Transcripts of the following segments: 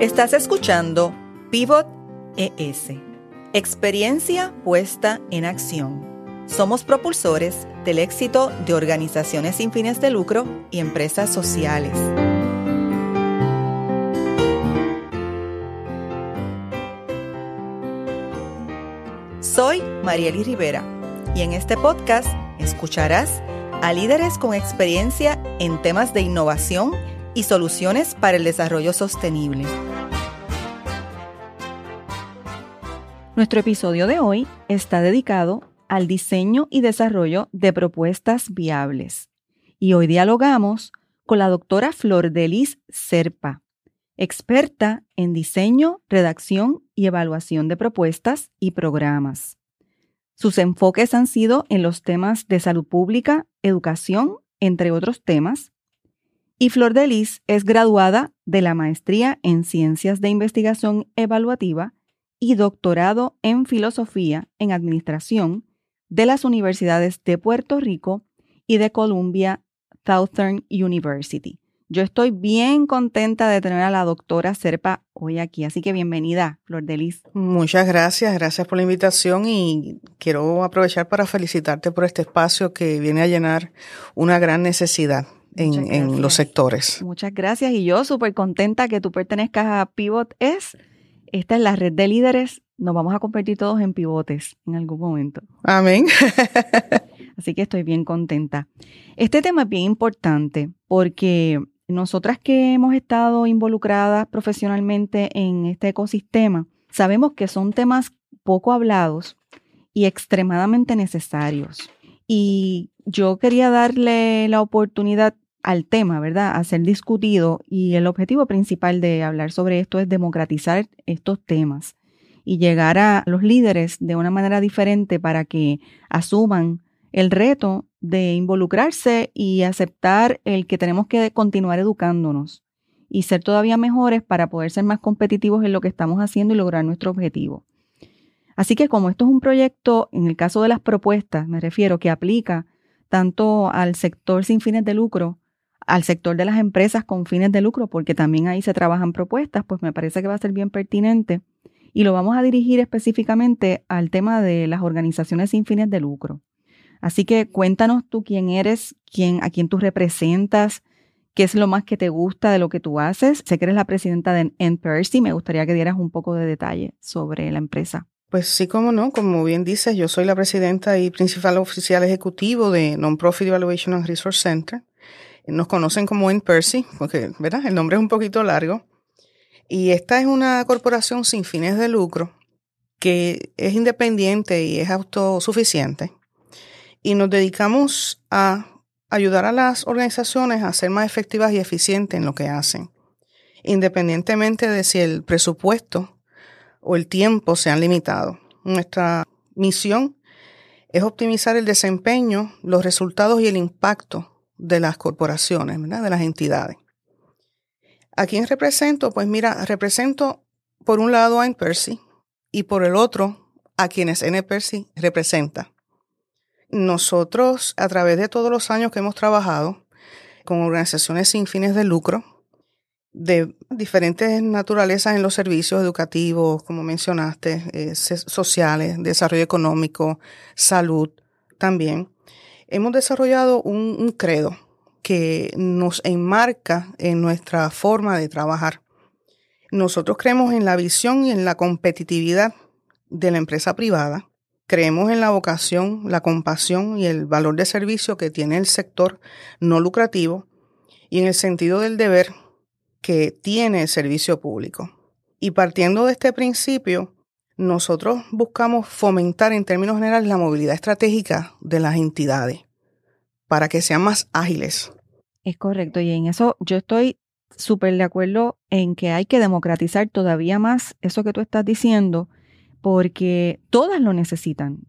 Estás escuchando Pivot ES, experiencia puesta en acción. Somos propulsores del éxito de organizaciones sin fines de lucro y empresas sociales. Soy Marieli Rivera y en este podcast escucharás a líderes con experiencia en temas de innovación y soluciones para el desarrollo sostenible. Nuestro episodio de hoy está dedicado al diseño y desarrollo de propuestas viables. Y hoy dialogamos con la doctora Flor Delis Serpa, experta en diseño, redacción y evaluación de propuestas y programas. Sus enfoques han sido en los temas de salud pública, educación, entre otros temas. Y Flor Delis es graduada de la maestría en Ciencias de Investigación Evaluativa y doctorado en Filosofía en Administración de las universidades de Puerto Rico y de Columbia Southern University. Yo estoy bien contenta de tener a la doctora Serpa hoy aquí, así que bienvenida, Flor de Lis. Muchas gracias, gracias por la invitación y quiero aprovechar para felicitarte por este espacio que viene a llenar una gran necesidad en, en los sectores. Muchas gracias y yo súper contenta que tú pertenezcas a Pivot es esta es la red de líderes. Nos vamos a convertir todos en pivotes en algún momento. Amén. Así que estoy bien contenta. Este tema es bien importante porque nosotras que hemos estado involucradas profesionalmente en este ecosistema, sabemos que son temas poco hablados y extremadamente necesarios. Y yo quería darle la oportunidad al tema, ¿verdad? A ser discutido y el objetivo principal de hablar sobre esto es democratizar estos temas y llegar a los líderes de una manera diferente para que asuman el reto de involucrarse y aceptar el que tenemos que continuar educándonos y ser todavía mejores para poder ser más competitivos en lo que estamos haciendo y lograr nuestro objetivo. Así que como esto es un proyecto, en el caso de las propuestas, me refiero que aplica tanto al sector sin fines de lucro al sector de las empresas con fines de lucro, porque también ahí se trabajan propuestas, pues me parece que va a ser bien pertinente. Y lo vamos a dirigir específicamente al tema de las organizaciones sin fines de lucro. Así que cuéntanos tú quién eres, quién, a quién tú representas, qué es lo más que te gusta de lo que tú haces. Sé que eres la presidenta de NPRC, me gustaría que dieras un poco de detalle sobre la empresa. Pues sí, como no, como bien dices, yo soy la presidenta y principal oficial ejecutivo de Non-Profit Evaluation and Resource Center. Nos conocen como en Percy, porque ¿verdad? el nombre es un poquito largo. Y esta es una corporación sin fines de lucro que es independiente y es autosuficiente. Y nos dedicamos a ayudar a las organizaciones a ser más efectivas y eficientes en lo que hacen, independientemente de si el presupuesto o el tiempo se han limitado. Nuestra misión es optimizar el desempeño, los resultados y el impacto de las corporaciones, de las entidades. ¿A quién represento? Pues mira, represento por un lado a Percy y por el otro a quienes Percy representa. Nosotros, a través de todos los años que hemos trabajado con organizaciones sin fines de lucro, de diferentes naturalezas en los servicios educativos, como mencionaste, eh, sociales, desarrollo económico, salud también, hemos desarrollado un, credo que nos enmarca en nuestra forma de trabajar. Nosotros creemos en la visión y en la competitividad de la empresa privada. Creemos en la vocación, la compasión y el valor de servicio que tiene el sector no lucrativo y en el sentido del deber que tiene el servicio público. Y partiendo de este principio, nosotros buscamos fomentar en términos generales la movilidad estratégica de las entidades para que sean más ágiles. Es correcto, y en eso yo estoy súper de acuerdo en que hay que democratizar todavía más eso que tú estás diciendo, porque todas lo necesitan.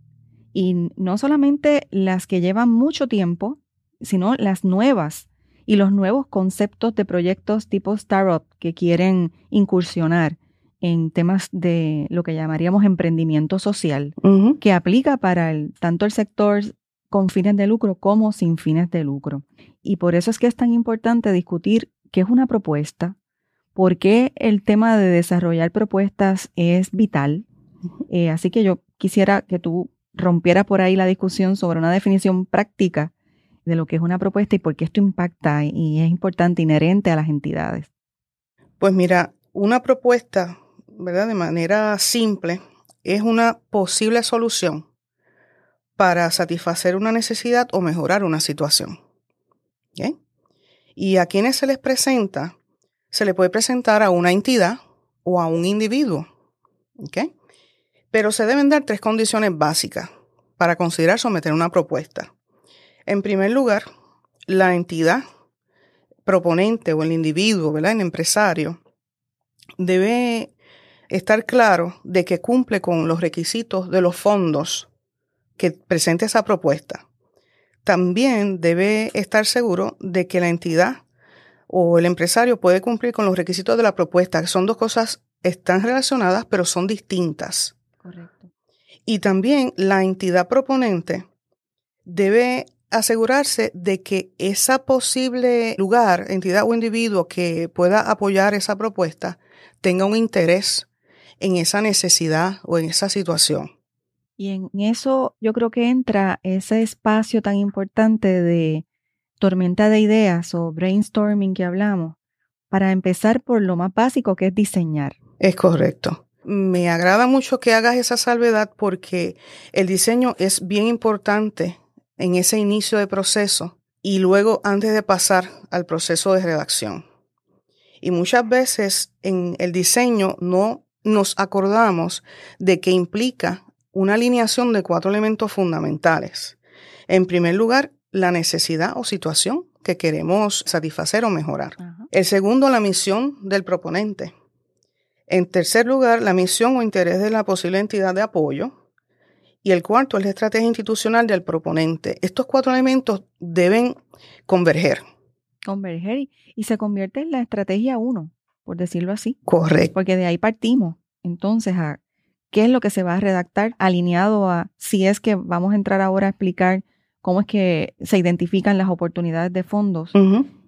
Y no solamente las que llevan mucho tiempo, sino las nuevas y los nuevos conceptos de proyectos tipo startup que quieren incursionar en temas de lo que llamaríamos emprendimiento social, que aplica para el, tanto el sector con fines de lucro como sin fines de lucro. Y por eso es que es tan importante discutir qué es una propuesta, por qué el tema de desarrollar propuestas es vital. Eh, así que yo quisiera que tú rompieras por ahí la discusión sobre una definición práctica de lo que es una propuesta y por qué esto impacta y es importante, inherente a las entidades. Pues mira, una propuesta, ¿verdad? De manera simple, es una posible solución para satisfacer una necesidad o mejorar una situación. Y a quienes se les presenta, se le puede presentar a una entidad o a un individuo. Pero se deben dar tres condiciones básicas para considerar someter una propuesta. En primer lugar, la entidad proponente o el individuo, ¿verdad? El empresario, debe estar claro de que cumple con los requisitos de los fondos que presente esa propuesta. También debe estar seguro de que la entidad o el empresario puede cumplir con los requisitos de la propuesta, que son dos cosas, están relacionadas, pero son distintas. Correcto. Y también la entidad proponente debe asegurarse de que esa posible lugar, entidad o individuo que pueda apoyar esa propuesta tenga un interés en esa necesidad o en esa situación. Y en eso yo creo que entra ese espacio tan importante de tormenta de ideas o brainstorming que hablamos, para empezar por lo más básico que es diseñar. Es correcto. Me agrada mucho que hagas esa salvedad porque el diseño es bien importante en ese inicio de proceso y luego antes de pasar al proceso de redacción. Y muchas veces en el diseño no nos acordamos de que implica una alineación de cuatro elementos fundamentales. En primer lugar, la necesidad o situación que queremos satisfacer o mejorar. El segundo, la misión del proponente. En tercer lugar, la misión o interés de la posible entidad de apoyo. Y el cuarto es la estrategia institucional del proponente. Estos cuatro elementos deben converger. Converger y, se convierte en la estrategia uno, por decirlo así. Correcto. Porque de ahí partimos. Entonces, a qué es lo que se va a redactar alineado a si es que vamos a entrar ahora a explicar cómo es que se identifican las oportunidades de fondos,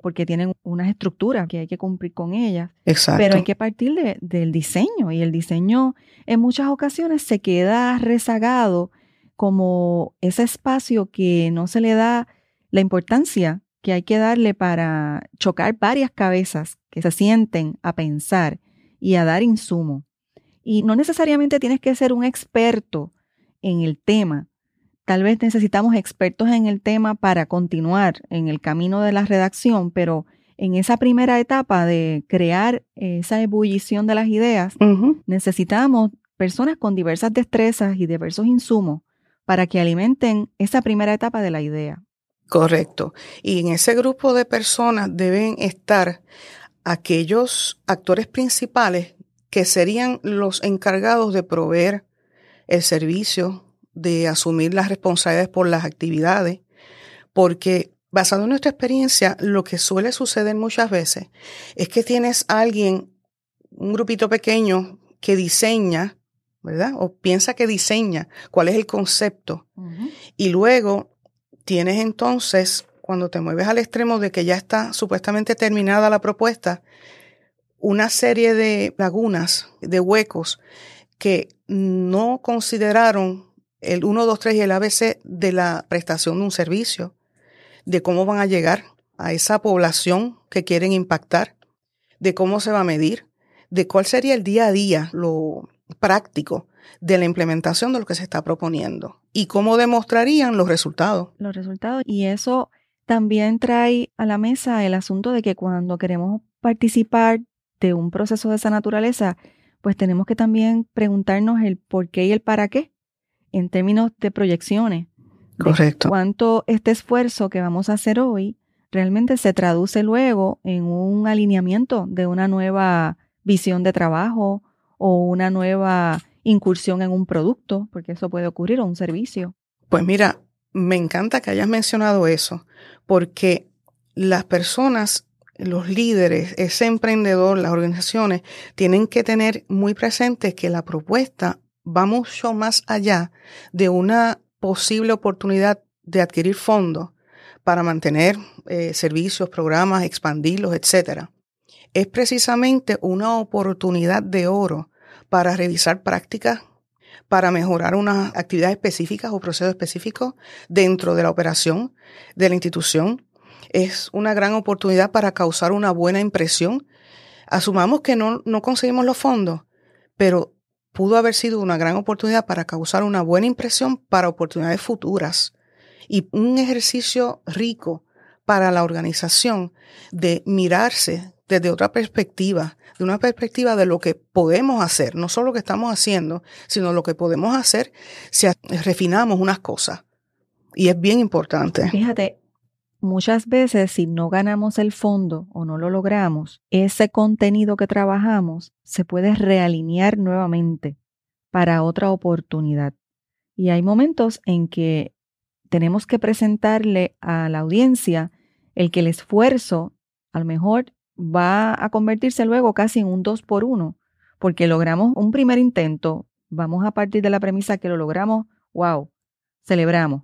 porque tienen unas estructuras que hay que cumplir con ellas. Exacto. Pero hay que partir del diseño y el diseño en muchas ocasiones se queda rezagado como ese espacio que no se le da la importancia que hay que darle para chocar varias cabezas que se sienten a pensar y a dar insumo. Y no necesariamente tienes que ser un experto en el tema, Tal vez necesitamos expertos en el tema para continuar en el camino de la redacción, pero en esa primera etapa de crear esa ebullición de las ideas, necesitamos personas con diversas destrezas y diversos insumos para que alimenten esa primera etapa de la idea. Correcto. Y en ese grupo de personas deben estar aquellos actores principales que serían los encargados de proveer el servicio, de asumir las responsabilidades por las actividades, porque basado en nuestra experiencia, lo que suele suceder muchas veces es que tienes a alguien, un grupito pequeño, que diseña, ¿verdad? O piensa que diseña cuál es el concepto. Y luego tienes entonces, cuando te mueves al extremo de que ya está supuestamente terminada la propuesta, una serie de lagunas, de huecos que no consideraron el 1, 2, 3 y el ABC de la prestación de un servicio, de cómo van a llegar a esa población que quieren impactar, de cómo se va a medir, de cuál sería el día a día, lo práctico de la implementación de lo que se está proponiendo y cómo demostrarían los resultados. Los resultados. Y eso también trae a la mesa el asunto de que cuando queremos participar de un proceso de esa naturaleza, pues tenemos que también preguntarnos el por qué y el para qué en términos de proyecciones. Correcto. cuánto este esfuerzo que vamos a hacer hoy realmente se traduce luego en un alineamiento de una nueva visión de trabajo o una nueva incursión en un producto, porque eso puede ocurrir, o un servicio. Pues mira, me encanta que hayas mencionado eso, porque las personas, los líderes, ese emprendedor, las organizaciones, tienen que tener muy presente que la propuesta va mucho más allá de una posible oportunidad de adquirir fondos para mantener eh, servicios, programas, expandirlos, etc. es precisamente una oportunidad de oro para revisar prácticas, para mejorar unas actividades específicas o procesos específicos dentro de la operación de la institución. Es una gran oportunidad para causar una buena impresión. Asumamos que no, no conseguimos los fondos, pero pudo haber sido una gran oportunidad para causar una buena impresión para oportunidades futuras y un ejercicio rico para la organización de mirarse desde otra perspectiva, de una perspectiva de lo que podemos hacer, no solo lo que estamos haciendo, sino lo que podemos hacer si refinamos unas cosas. Y es bien importante. Fíjate, muchas veces si no ganamos el fondo o no lo logramos, ese contenido que trabajamos se puede realinear nuevamente para otra oportunidad. Y hay momentos en que tenemos que presentarle a la audiencia el que el esfuerzo a lo mejor va a convertirse luego casi en un dos por uno, porque logramos un primer intento, vamos a partir de la premisa que lo logramos, wow, celebramos.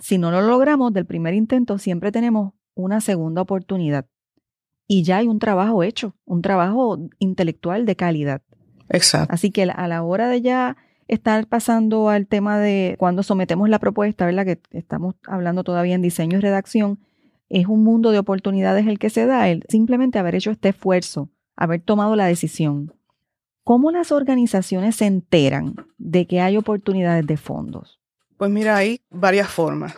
Si no lo logramos del primer intento, siempre tenemos una segunda oportunidad. Y ya hay un trabajo hecho, un trabajo intelectual de calidad. Exacto. Así que a la hora de ya estar pasando al tema de cuando sometemos la propuesta, ¿verdad? Que estamos hablando todavía en diseño y redacción, es un mundo de oportunidades el que se da, el simplemente haber hecho este esfuerzo, haber tomado la decisión. ¿Cómo las organizaciones se enteran de que hay oportunidades de fondos? Pues mira, hay varias formas.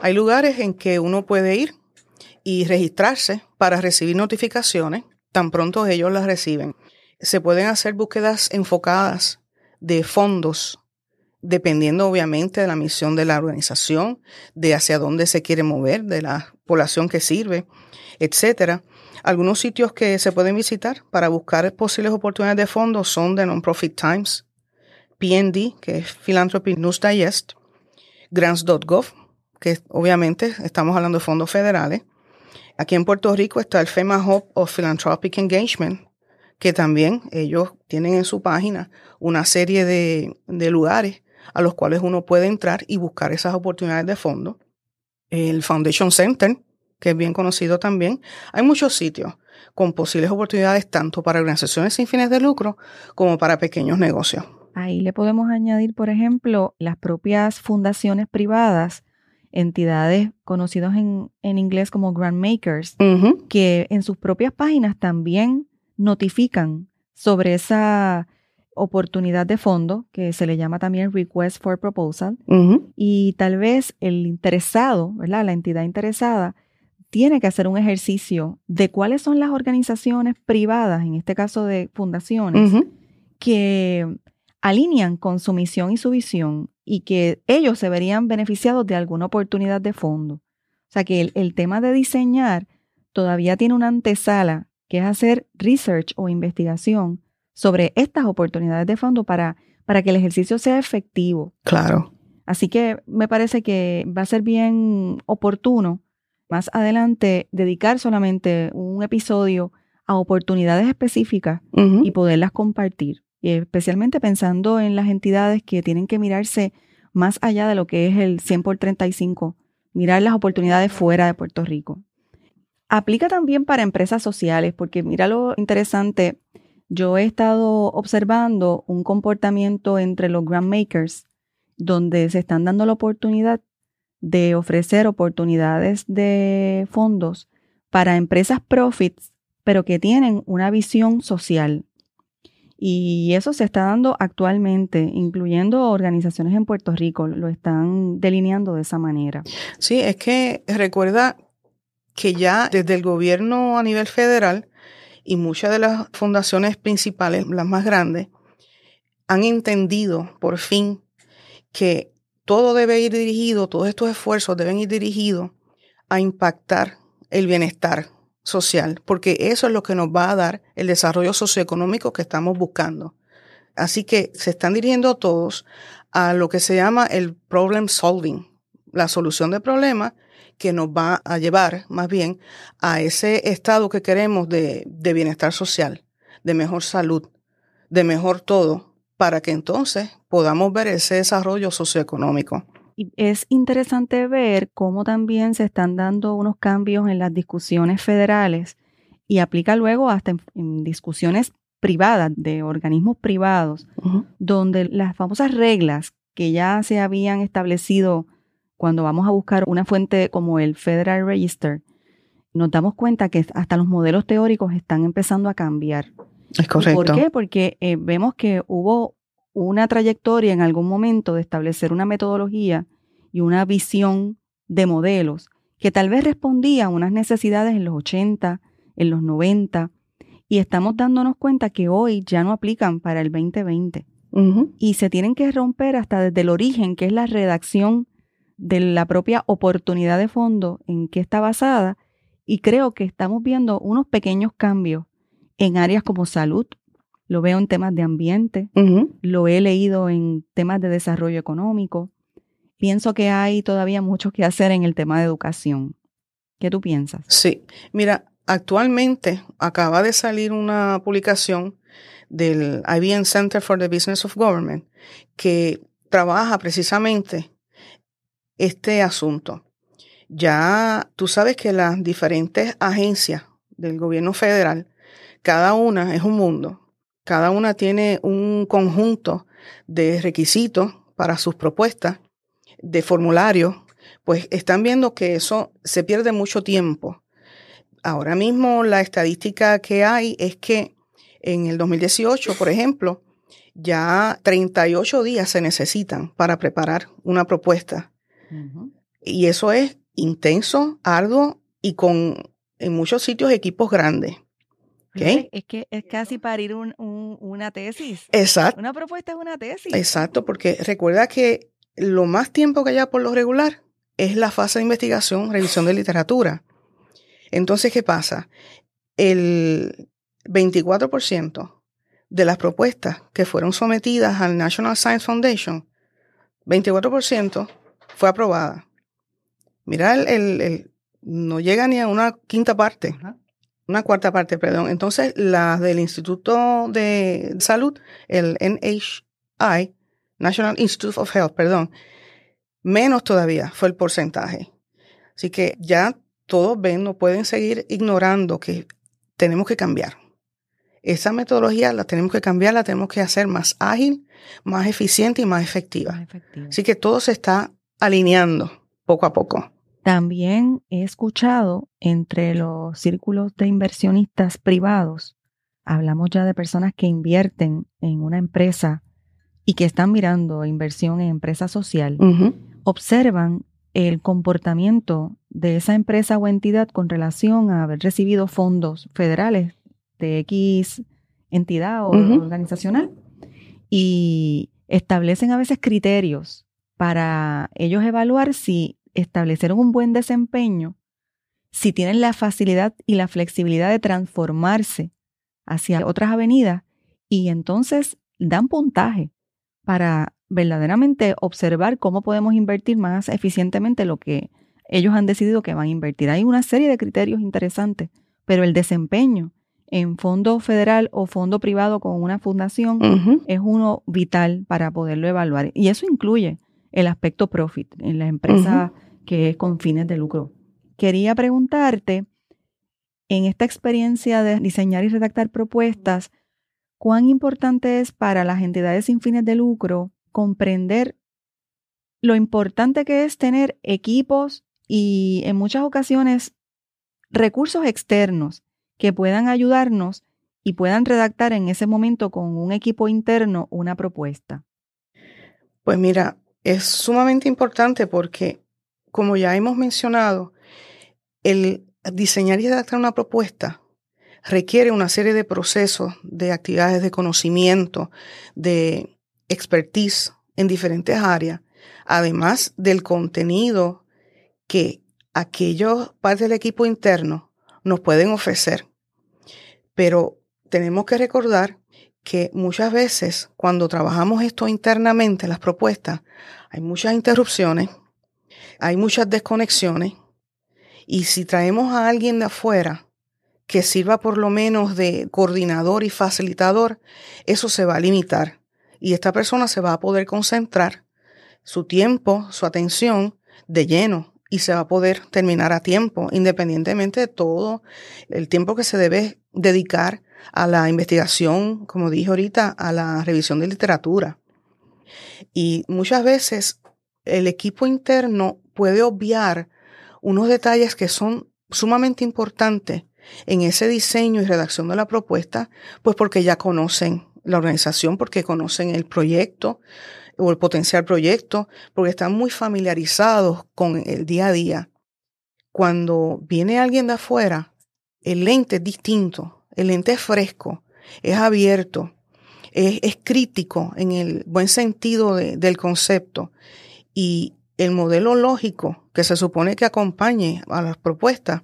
Hay lugares en que uno puede ir y registrarse para recibir notificaciones tan pronto ellos las reciben. Se pueden hacer búsquedas enfocadas de fondos, dependiendo obviamente de la misión de la organización, de hacia dónde se quiere mover, de la población que sirve, etcétera. Algunos sitios que se pueden visitar para buscar posibles oportunidades de fondos son de Nonprofit Times, PND, que es Philanthropy News Digest, grants.gov, que obviamente estamos hablando de fondos federales. Aquí en Puerto Rico está el FEMA Hub of Philanthropic Engagement, que también ellos tienen en su página una serie de, lugares a los cuales uno puede entrar y buscar esas oportunidades de fondo. El Foundation Center, que es bien conocido también. Hay muchos sitios con posibles oportunidades tanto para organizaciones sin fines de lucro como para pequeños negocios. Ahí le podemos añadir, por ejemplo, las propias fundaciones privadas, entidades conocidas en, inglés como grant makers, que en sus propias páginas también notifican sobre esa oportunidad de fondo, que se le llama también Request for Proposal, y tal vez el interesado, ¿verdad? La entidad interesada tiene que hacer un ejercicio de cuáles son las organizaciones privadas, en este caso de fundaciones, que alinean con su misión y su visión y que ellos se verían beneficiados de alguna oportunidad de fondo. O sea que el tema de diseñar todavía tiene una antesala que es hacer research o investigación sobre estas oportunidades de fondo para, para que el ejercicio sea efectivo. Claro. Así que me parece que va a ser bien oportuno más adelante dedicar solamente un episodio a oportunidades específicas y poderlas compartir. Y especialmente pensando en las entidades que tienen que mirarse más allá de lo que es el 100 por 35, mirar las oportunidades fuera de Puerto Rico. Aplica también para empresas sociales, porque mira lo interesante, yo he estado observando un comportamiento entre los grant makers donde se están dando la oportunidad de ofrecer oportunidades de fondos para empresas profits, pero que tienen una visión social. Y eso se está dando actualmente, incluyendo organizaciones en Puerto Rico, lo están delineando de esa manera. Sí, es que recuerda que ya desde el gobierno a nivel federal y muchas de las fundaciones principales, las más grandes, han entendido por fin que todo debe ir dirigido, todos estos esfuerzos deben ir dirigidos a impactar el bienestar social, porque eso es lo que nos va a dar el desarrollo socioeconómico que estamos buscando. Así que se están dirigiendo todos a lo que se llama el problem solving, la solución de problemas que nos va a llevar más bien a ese estado que queremos de, bienestar social, de mejor salud, de mejor todo, para que entonces podamos ver ese desarrollo socioeconómico. Y es interesante ver cómo también se están dando unos cambios en las discusiones federales y aplica luego hasta en, discusiones privadas de organismos privados, donde las famosas reglas que ya se habían establecido cuando vamos a buscar una fuente como el Federal Register, nos damos cuenta que hasta los modelos teóricos están empezando a cambiar. Es correcto. ¿Por qué? Porque eh, vemos que hubo una trayectoria en algún momento de establecer una metodología y una visión de modelos que tal vez respondía a unas necesidades en los 80, en los 90, y estamos dándonos cuenta que hoy ya no aplican para el 2020. Y se tienen que romper hasta desde el origen, que es la redacción de la propia oportunidad de fondo en que está basada. Y creo que estamos viendo unos pequeños cambios en áreas como salud, lo veo en temas de ambiente, lo he leído en temas de desarrollo económico. Pienso que hay todavía mucho que hacer en el tema de educación. ¿Qué tú piensas? Sí, mira, actualmente acaba de salir una publicación del IBM Center for the Business of Government que trabaja precisamente este asunto. Ya tú sabes que las diferentes agencias del gobierno federal, cada una es un mundo cada una tiene un conjunto de requisitos para sus propuestas, de formularios, pues están viendo que eso se pierde mucho tiempo. Ahora mismo la estadística que hay es que en el 2018, por ejemplo, ya 38 días se necesitan para preparar una propuesta. Y eso es intenso, arduo y con en muchos sitios equipos grandes. Es que es casi parir un, una tesis. Exacto. Una propuesta es una tesis. Exacto, porque recuerda que lo más tiempo que haya por lo regular es la fase de investigación, revisión de literatura. Entonces, ¿qué pasa? El 24% de las propuestas que fueron sometidas al National Science Foundation, 24% fue aprobada. Mira, el, no llega ni a una quinta parte una cuarta parte, perdón. Entonces, las del Instituto de Salud, el NHI, National Institute of Health, perdón, menos todavía fue el porcentaje. Así que ya todos ven, no pueden seguir ignorando que tenemos que cambiar. Esa metodología la tenemos que cambiar, la tenemos que hacer más ágil, más eficiente y más efectiva. Más efectiva. Así que todo se está alineando poco a poco. También he escuchado entre los círculos de inversionistas privados, hablamos ya de personas que invierten en una empresa y que están mirando inversión en empresa social, observan el comportamiento de esa empresa o entidad con relación a haber recibido fondos federales de X entidad o organizacional y establecen a veces criterios para ellos evaluar si establecer un buen desempeño, si tienen la facilidad y la flexibilidad de transformarse hacia otras avenidas y entonces dan puntaje para verdaderamente observar cómo podemos invertir más eficientemente lo que ellos han decidido que van a invertir. Hay una serie de criterios interesantes, pero el desempeño en fondo federal o fondo privado con una fundación es uno vital para poderlo evaluar. Y eso incluye el aspecto profit en la empresa que es con fines de lucro. Quería preguntarte, en esta experiencia de diseñar y redactar propuestas, ¿cuán importante es para las entidades sin fines de lucro comprender lo importante que es tener equipos y en muchas ocasiones recursos externos que puedan ayudarnos y puedan redactar en ese momento con un equipo interno una propuesta? Pues mira, es sumamente importante porque, como ya hemos mencionado, el diseñar y redactar una propuesta requiere una serie de procesos, de actividades de conocimiento, de expertise en diferentes áreas, además del contenido que aquellos partes del equipo interno nos pueden ofrecer. Pero tenemos que recordar que muchas veces cuando trabajamos esto internamente, las propuestas, hay muchas interrupciones, hay muchas desconexiones, y si traemos a alguien de afuera que sirva por lo menos de coordinador y facilitador, eso se va a limitar y esta persona se va a poder concentrar su tiempo, su atención de lleno y se va a poder terminar a tiempo, independientemente de todo el tiempo que se debe dedicar a la investigación, como dije ahorita, a la revisión de literatura. Y muchas veces el equipo interno puede obviar unos detalles que son sumamente importantes en ese diseño y redacción de la propuesta, pues porque ya conocen la organización, porque conocen el proyecto o el potencial proyecto, porque están muy familiarizados con el día a día. Cuando viene alguien de afuera, el lente es distinto, el lente es fresco, es abierto, es, crítico en el buen sentido del concepto y el modelo lógico que se supone que acompañe a las propuestas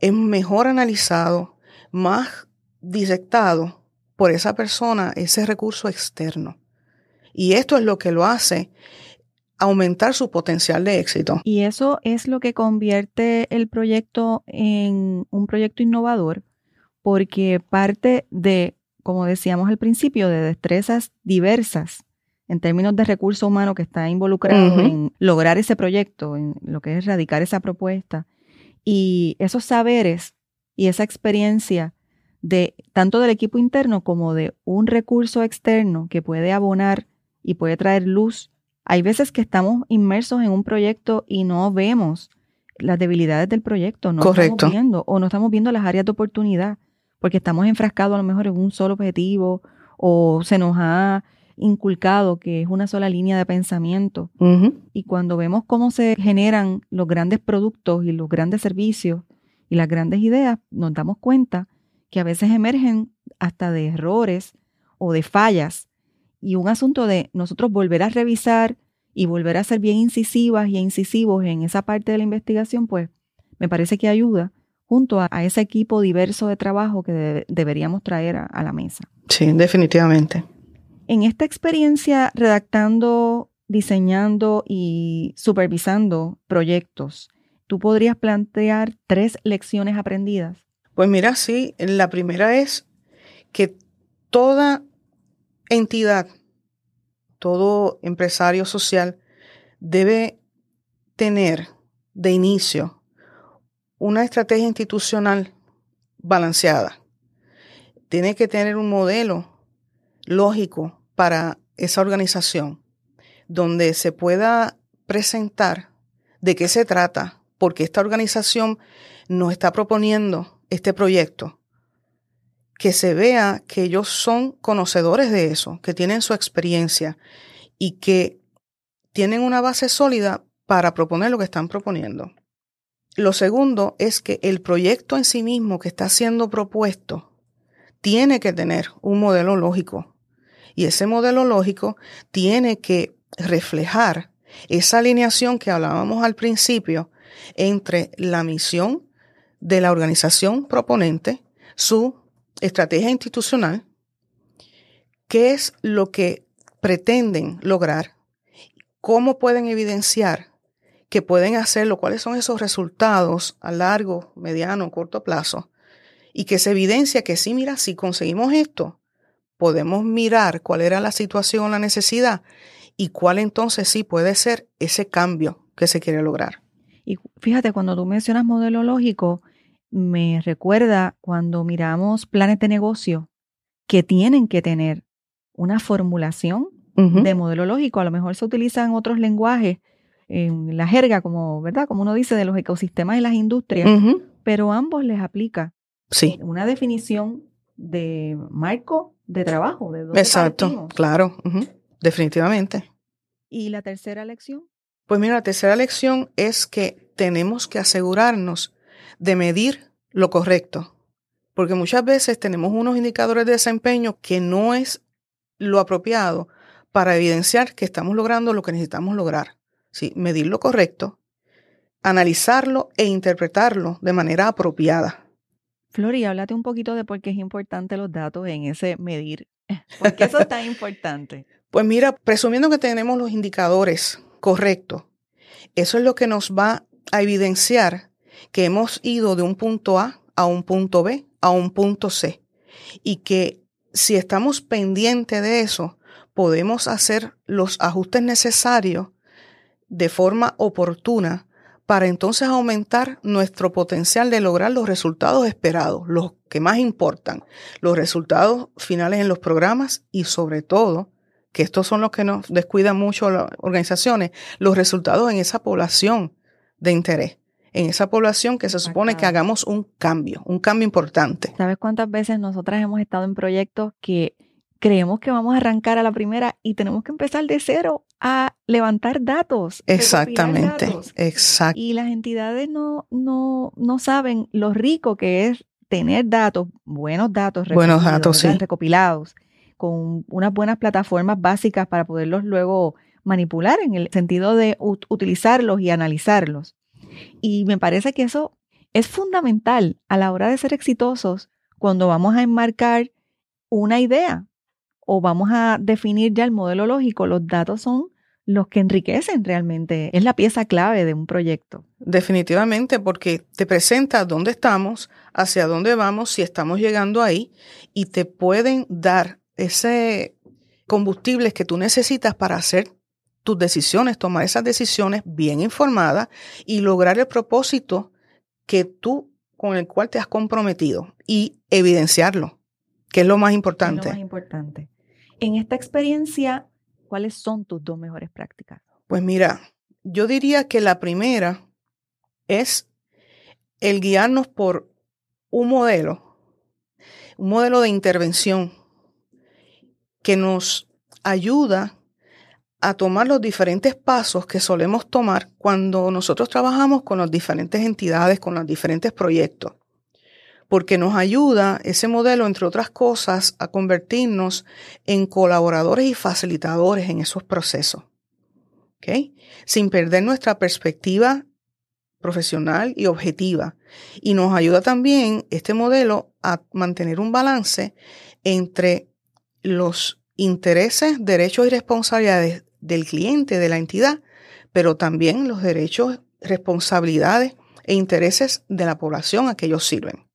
es mejor analizado, más disectado por esa persona, ese recurso externo. Y esto es lo que lo hace aumentar su potencial de éxito. Y eso es lo que convierte el proyecto en un proyecto innovador, porque parte de, como decíamos al principio, de destrezas diversas en términos de recurso humano que está involucrado en lograr ese proyecto, en lo que es erradicar esa propuesta. Y esos saberes y esa experiencia de tanto del equipo interno como de un recurso externo que puede abonar y puede traer luz. Hay veces que estamos inmersos en un proyecto y no vemos las debilidades del proyecto, no estamos viendo o no estamos viendo las áreas de oportunidad porque estamos enfrascados a lo mejor en un solo objetivo o se nos ha inculcado que es una sola línea de pensamiento. Y cuando vemos cómo se generan los grandes productos y los grandes servicios y las grandes ideas, nos damos cuenta que a veces emergen hasta de errores o de fallas. Y un asunto de nosotros volver a revisar y volver a ser bien incisivas y incisivos en esa parte de la investigación, pues me parece que ayuda junto a, ese equipo diverso de trabajo que deberíamos traer a la mesa. Sí, definitivamente. En esta experiencia redactando, diseñando y supervisando proyectos, ¿tú podrías plantear tres lecciones aprendidas? Pues mira, sí, la primera es que toda entidad, todo empresario social debe tener de inicio una estrategia institucional balanceada. Tiene que tener un modelo lógico para esa organización, donde se pueda presentar de qué se trata, porque esta organización nos está proponiendo este proyecto, que se vea que ellos son conocedores de eso, que tienen su experiencia y que tienen una base sólida para proponer lo que están proponiendo. Lo segundo es que el proyecto en sí mismo que está siendo propuesto tiene que tener un modelo lógico. Y ese modelo lógico tiene que reflejar esa alineación que hablábamos al principio entre la misión de la organización proponente, su estrategia institucional, qué es lo que pretenden lograr, cómo pueden evidenciar que pueden hacerlo, cuáles son esos resultados a largo, mediano, corto plazo, y que se evidencia que sí, mira, si conseguimos esto, podemos mirar cuál era la situación, la necesidad y cuál entonces sí puede ser ese cambio que se quiere lograr. Y fíjate, cuando tú mencionas modelo lógico, me recuerda cuando miramos planes de negocio que tienen que tener una formulación de modelo lógico. A lo mejor se utilizan otros lenguajes en la jerga, como, ¿verdad? Como uno dice, de los ecosistemas y las industrias, pero ambos les aplica sí. una definición de marco de trabajo. De Exacto, claro, definitivamente. ¿Y la tercera lección? Pues mira, la tercera lección es que tenemos que asegurarnos de medir lo correcto, porque muchas veces tenemos unos indicadores de desempeño que no es lo apropiado para evidenciar que estamos logrando lo que necesitamos lograr. Sí, medir lo correcto, analizarlo e interpretarlo de manera apropiada. Flori, háblate un poquito de por qué es importante los datos en ese medir. ¿Por qué eso es tan importante? Pues mira, presumiendo que tenemos los indicadores correctos, eso es lo que nos va a evidenciar que hemos ido de un punto A a un punto B a un punto C y que si estamos pendientes de eso, podemos hacer los ajustes necesarios de forma oportuna para entonces aumentar nuestro potencial de lograr los resultados esperados, los que más importan, los resultados finales en los programas y sobre todo, que estos son los que nos descuidan mucho las organizaciones, los resultados en esa población de interés, en esa población que se supone que hagamos un cambio, un cambio importante. ¿Sabes cuántas veces nosotras hemos estado en proyectos que creemos que vamos a arrancar a la primera y tenemos que empezar de cero a levantar datos. Exactamente, exacto. Y las entidades no, no, no saben lo rico que es tener datos, buenos datos, buenos datos, sí. recopilados, con unas buenas plataformas básicas para poderlos luego manipular en el sentido de utilizarlos y analizarlos. Y me parece que eso es fundamental a la hora de ser exitosos cuando vamos a enmarcar una idea, o vamos a definir ya el modelo lógico, los datos son los que enriquecen realmente, es la pieza clave de un proyecto. Definitivamente, porque te presenta dónde estamos, hacia dónde vamos, si estamos llegando ahí, y te pueden dar ese combustible que tú necesitas para hacer tus decisiones, tomar esas decisiones bien informadas y lograr el propósito que tú con el cual te has comprometido y evidenciarlo, que es lo más importante. Es lo más importante. En esta experiencia, ¿cuáles son tus dos mejores prácticas? Pues mira, yo diría que la primera es el guiarnos por un modelo, un modelo de intervención que nos ayuda a tomar los diferentes pasos que solemos tomar cuando nosotros trabajamos con las diferentes entidades, con los diferentes proyectos porque nos ayuda ese modelo, entre otras cosas, a convertirnos en colaboradores y facilitadores en esos procesos. Sin perder nuestra perspectiva profesional y objetiva. Y nos ayuda también este modelo a mantener un balance entre los intereses, derechos y responsabilidades del cliente, de la entidad, pero también los derechos, responsabilidades e intereses de la población a que ellos sirven.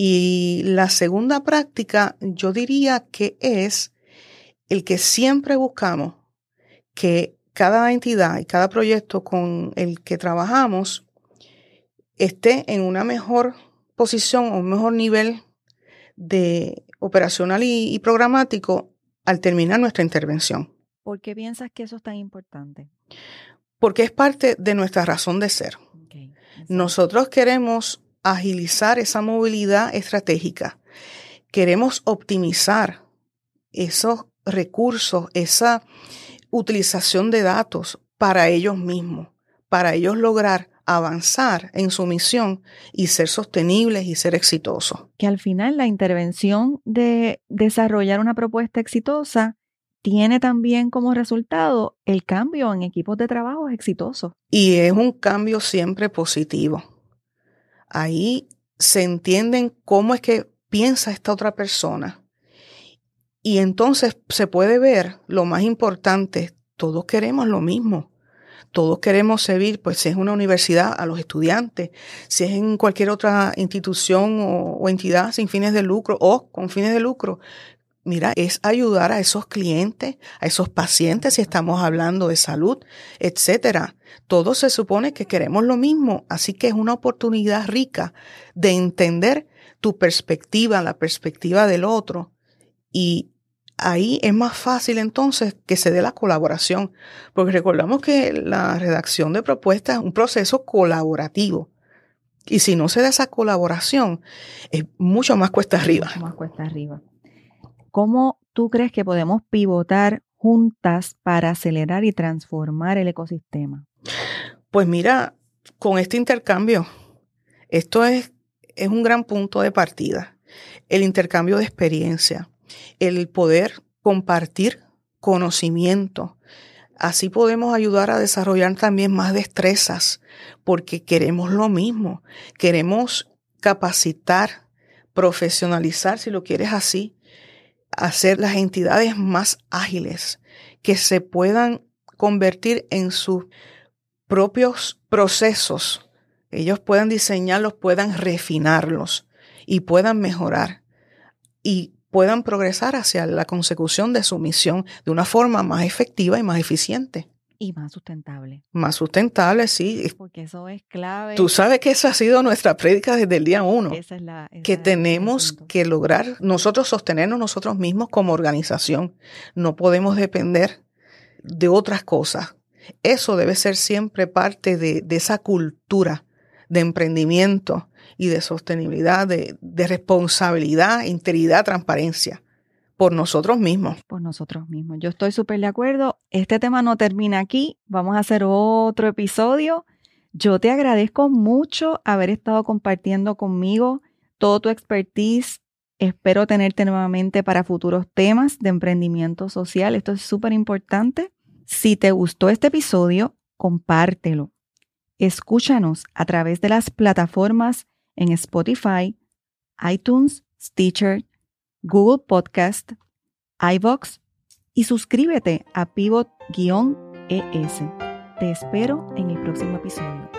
Y la segunda práctica, yo diría que es el que siempre buscamos que cada entidad y cada proyecto con el que trabajamos esté en una mejor posición o un mejor nivel de operacional y, programático al terminar nuestra intervención. ¿Por qué piensas que eso es tan importante? Porque es parte de nuestra razón de ser. Nosotros queremos agilizar esa movilidad estratégica. Queremos optimizar esos recursos, esa utilización de datos para ellos mismos, para ellos lograr avanzar en su misión y ser sostenibles y ser exitosos. Que al final la intervención de desarrollar una propuesta exitosa tiene también como resultado el cambio en equipos de trabajo exitosos. Y es un cambio siempre positivo. Ahí se entienden cómo es que piensa esta otra persona. Y entonces se puede ver lo más importante, todos queremos lo mismo. Todos queremos servir, pues si es una universidad, a los estudiantes, si es en cualquier otra institución o, o entidad sin fines de lucro o con fines de lucro, mira, es ayudar a esos clientes, a esos pacientes, si estamos hablando de salud, etcétera. Todos se supone que queremos lo mismo, así que es una oportunidad rica de entender tu perspectiva, la perspectiva del otro. Y ahí es más fácil entonces que se dé la colaboración, porque recordamos que la redacción de propuestas es un proceso colaborativo. Y si no se da esa colaboración, es mucho más cuesta arriba. Mucho más cuesta arriba. ¿Cómo tú crees que podemos pivotar juntas para acelerar y transformar el ecosistema? Pues mira, con este intercambio, esto es, es un gran punto de partida. El intercambio de experiencia, el poder compartir conocimiento. Así podemos ayudar a desarrollar también más destrezas, porque queremos lo mismo. Queremos capacitar, profesionalizar, si lo quieres así, hacer las entidades más ágiles, que se puedan convertir en sus propios procesos, ellos puedan diseñarlos, puedan refinarlos y puedan mejorar y puedan progresar hacia la consecución de su misión de una forma más efectiva y más eficiente. Y más sustentable. Más sustentable, sí. Porque eso es clave. Tú sabes que esa ha sido nuestra prédica desde el día uno. Esa es la, que tenemos que lograr nosotros sostenernos nosotros mismos como organización. No podemos depender de otras cosas. Eso debe ser siempre parte de, de esa cultura de emprendimiento y de sostenibilidad, de, de responsabilidad, integridad, transparencia por nosotros mismos. Por nosotros mismos. Yo estoy súper de acuerdo. Este tema no termina aquí. Vamos a hacer otro episodio. Yo te agradezco mucho haber estado compartiendo conmigo todo tu expertise. Espero tenerte nuevamente para futuros temas de emprendimiento social. Esto es súper importante. Si te gustó este episodio, compártelo. Escúchanos a través de las plataformas en Spotify, iTunes, Stitcher, Google Podcast, iVox y suscríbete a Pivot-ES. Te espero en el próximo episodio.